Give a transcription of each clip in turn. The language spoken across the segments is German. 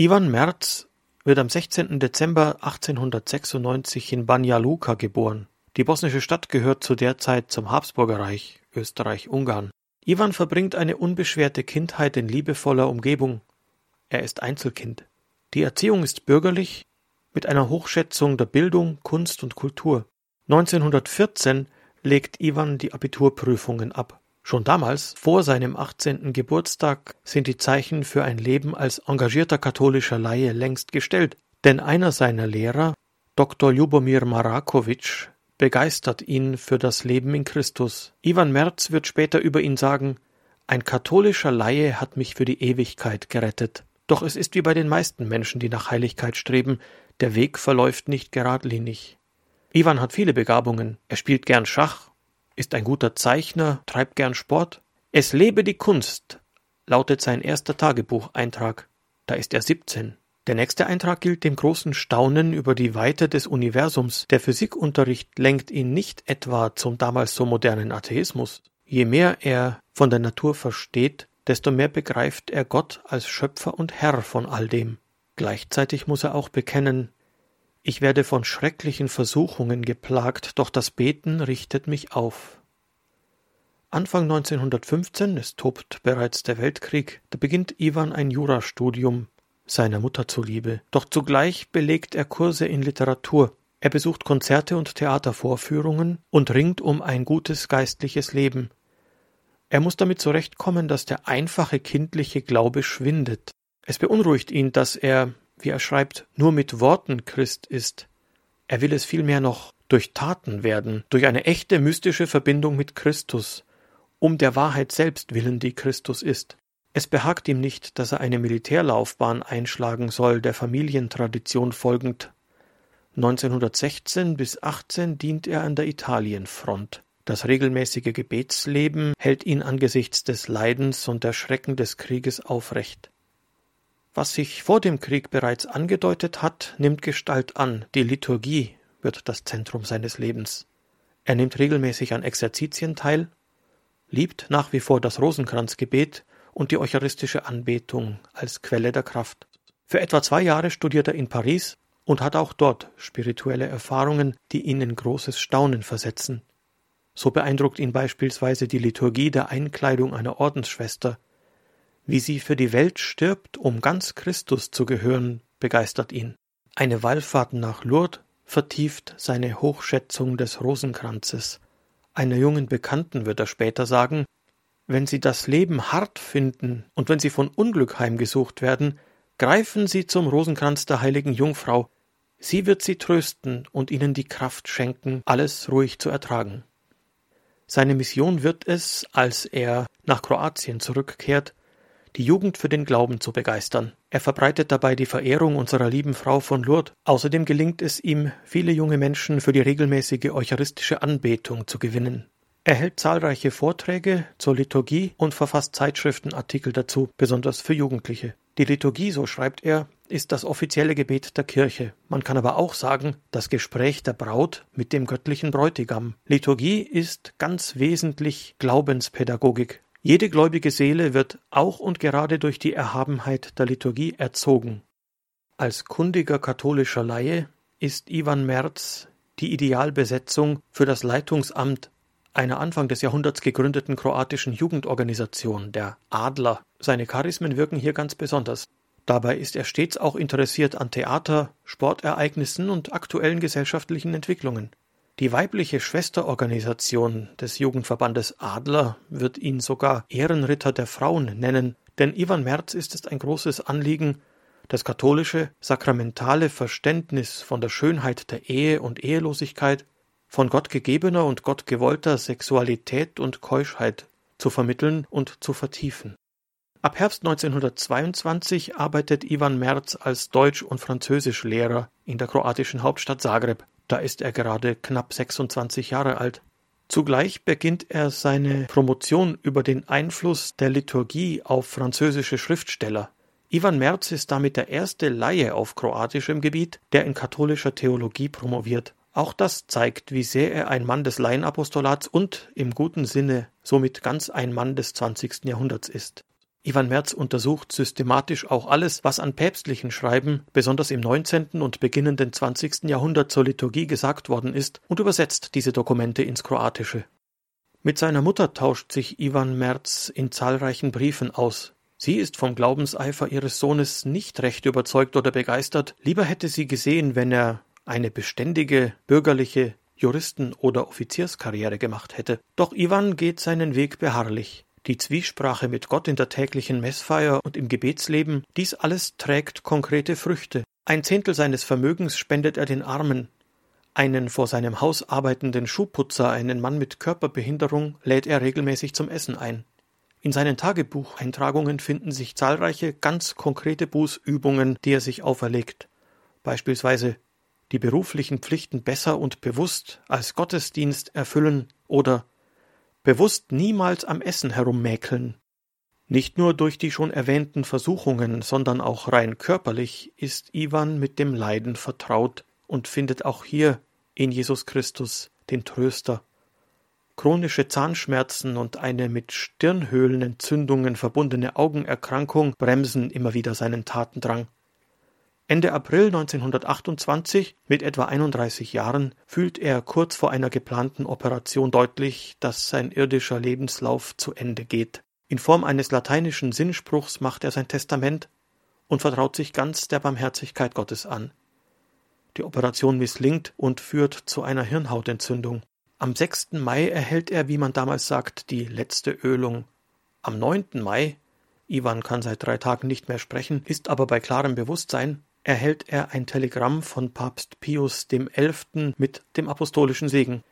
Ivan Merz wird am 16. Dezember 1896 in Banja Luka geboren. Die bosnische Stadt gehört zu der Zeit zum Habsburgerreich Österreich-Ungarn. Ivan verbringt eine unbeschwerte Kindheit in liebevoller Umgebung. Er ist Einzelkind. Die Erziehung ist bürgerlich, mit einer Hochschätzung der Bildung, Kunst und Kultur. 1914 legt Ivan die Abiturprüfungen ab. Schon damals, vor seinem 18. Geburtstag, sind die Zeichen für ein Leben als engagierter katholischer Laie längst gestellt, denn einer seiner Lehrer, Dr. Ljubomir Marakowitsch, begeistert ihn für das Leben in Christus. Ivan Merz wird später über ihn sagen, ein katholischer Laie hat mich für die Ewigkeit gerettet. Doch es ist wie bei den meisten Menschen, die nach Heiligkeit streben, der Weg verläuft nicht geradlinig. Ivan hat viele Begabungen. Er spielt gern Schach, ist ein guter Zeichner, treibt gern Sport. Es lebe die Kunst, lautet sein erster Tagebucheintrag. Da ist er 17. Der nächste Eintrag gilt dem großen Staunen über die Weite des Universums. Der Physikunterricht lenkt ihn nicht etwa zum damals so modernen Atheismus. Je mehr er von der Natur versteht, desto mehr begreift er Gott als Schöpfer und Herr von all dem. Gleichzeitig muss er auch bekennen, ich werde von schrecklichen Versuchungen geplagt, doch das Beten richtet mich auf. Anfang 1915, es tobt bereits der Weltkrieg, da beginnt Iwan ein Jurastudium, seiner Mutter zuliebe. Doch zugleich belegt er Kurse in Literatur. Er besucht Konzerte und Theatervorführungen und ringt um ein gutes geistliches Leben. Er muss damit zurechtkommen, dass der einfache kindliche Glaube schwindet. Es beunruhigt ihn, dass er, wie er schreibt, nur mit Worten Christ ist. Er will es vielmehr noch durch Taten werden, durch eine echte mystische Verbindung mit Christus, um der Wahrheit selbst willen, die Christus ist. Es behagt ihm nicht, dass er eine Militärlaufbahn einschlagen soll, der Familientradition folgend. 1916 bis 18 dient er an der Italienfront. Das regelmäßige Gebetsleben hält ihn angesichts des Leidens und der Schrecken des Krieges aufrecht. Was sich vor dem Krieg bereits angedeutet hat, nimmt Gestalt an. Die Liturgie wird das Zentrum seines Lebens. Er nimmt regelmäßig an Exerzitien teil, liebt nach wie vor das Rosenkranzgebet und die eucharistische Anbetung als Quelle der Kraft. Für etwa zwei Jahre studiert er in Paris und hat auch dort spirituelle Erfahrungen, die ihn in großes Staunen versetzen. So beeindruckt ihn beispielsweise die Liturgie der Einkleidung einer Ordensschwester, wie sie für die Welt stirbt, um ganz Christus zu gehören, begeistert ihn. Eine Wallfahrt nach Lourdes vertieft seine Hochschätzung des Rosenkranzes. Einer jungen Bekannten wird er später sagen, wenn Sie das Leben hart finden und wenn Sie von Unglück heimgesucht werden, greifen Sie zum Rosenkranz der heiligen Jungfrau. Sie wird Sie trösten und Ihnen die Kraft schenken, alles ruhig zu ertragen. Seine Mission wird es, als er nach Kroatien zurückkehrt, die Jugend für den Glauben zu begeistern. Er verbreitet dabei die Verehrung unserer lieben Frau von Lourdes. Außerdem gelingt es ihm, viele junge Menschen für die regelmäßige eucharistische Anbetung zu gewinnen. Er hält zahlreiche Vorträge zur Liturgie und verfasst Zeitschriftenartikel dazu, besonders für Jugendliche. Die Liturgie, so schreibt er, ist das offizielle Gebet der Kirche. Man kann aber auch sagen, das Gespräch der Braut mit dem göttlichen Bräutigam. Liturgie ist ganz wesentlich Glaubenspädagogik. Jede gläubige Seele wird auch und gerade durch die Erhabenheit der Liturgie erzogen. Als kundiger katholischer Laie ist Ivan Merz die Idealbesetzung für das Leitungsamt einer Anfang des Jahrhunderts gegründeten kroatischen Jugendorganisation, der Adler. Seine Charismen wirken hier ganz besonders. Dabei ist er stets auch interessiert an Theater, Sportereignissen und aktuellen gesellschaftlichen Entwicklungen. Die weibliche Schwesterorganisation des Jugendverbandes Adler wird ihn sogar Ehrenritter der Frauen nennen, denn Ivan Merz ist es ein großes Anliegen, das katholische, sakramentale Verständnis von der Schönheit der Ehe und Ehelosigkeit, von Gott gegebener und Gott gewollter Sexualität und Keuschheit zu vermitteln und zu vertiefen. Ab Herbst 1922 arbeitet Ivan Merz als Deutsch- und Französischlehrer in der kroatischen Hauptstadt Zagreb. Da ist er gerade knapp 26 Jahre alt. Zugleich beginnt er seine Promotion über den Einfluss der Liturgie auf französische Schriftsteller. Ivan Merz ist damit der erste Laie auf kroatischem Gebiet, der in katholischer Theologie promoviert. Auch das zeigt, wie sehr er ein Mann des Laienapostolats und im guten Sinne somit ganz ein Mann des 20. Jahrhunderts ist. Ivan Merz untersucht systematisch auch alles, was an päpstlichen Schreiben, besonders im 19. und beginnenden 20. Jahrhundert zur Liturgie gesagt worden ist und übersetzt diese Dokumente ins Kroatische. Mit seiner Mutter tauscht sich Ivan Merz in zahlreichen Briefen aus. Sie ist vom Glaubenseifer ihres Sohnes nicht recht überzeugt oder begeistert. Lieber hätte sie gesehen, wenn er eine beständige bürgerliche Juristen- oder Offizierskarriere gemacht hätte. Doch Ivan geht seinen Weg beharrlich. Die Zwiesprache mit Gott in der täglichen Messfeier und im Gebetsleben, dies alles trägt konkrete Früchte. Ein Zehntel seines Vermögens spendet er den Armen, einen vor seinem Haus arbeitenden Schuhputzer, einen Mann mit Körperbehinderung, lädt er regelmäßig zum Essen ein. In seinen Tagebucheintragungen finden sich zahlreiche ganz konkrete Bußübungen, die er sich auferlegt. Beispielsweise die beruflichen Pflichten besser und bewusst als Gottesdienst erfüllen oder bewusst niemals am Essen herummäkeln. Nicht nur durch die schon erwähnten Versuchungen, sondern auch rein körperlich ist Iwan mit dem Leiden vertraut, und findet auch hier in Jesus Christus den Tröster. Chronische Zahnschmerzen und eine mit Stirnhöhlenentzündungen verbundene Augenerkrankung bremsen immer wieder seinen Tatendrang. Ende April 1928, mit etwa 31 Jahren, fühlt er kurz vor einer geplanten Operation deutlich, dass sein irdischer Lebenslauf zu Ende geht. In Form eines lateinischen Sinnspruchs macht er sein Testament und vertraut sich ganz der Barmherzigkeit Gottes an. Die Operation misslingt und führt zu einer Hirnhautentzündung. Am 6. Mai erhält er, wie man damals sagt, die letzte Ölung. Am 9. Mai, Ivan kann seit drei Tagen nicht mehr sprechen, ist aber bei klarem Bewusstsein, erhält er ein Telegramm von Papst Pius XI. mit dem apostolischen Segen.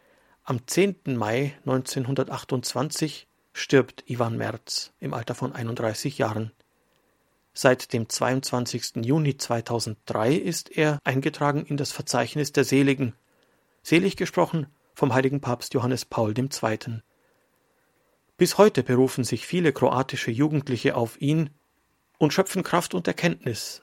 Am 10. Mai 1928 stirbt Ivan Merz im Alter von 31 Jahren. Seit dem 22. Juni 2003 ist er eingetragen in das Verzeichnis der Seligen, selig gesprochen vom heiligen Papst Johannes Paul II. Bis heute berufen sich viele kroatische Jugendliche auf ihn und schöpfen Kraft und Erkenntnis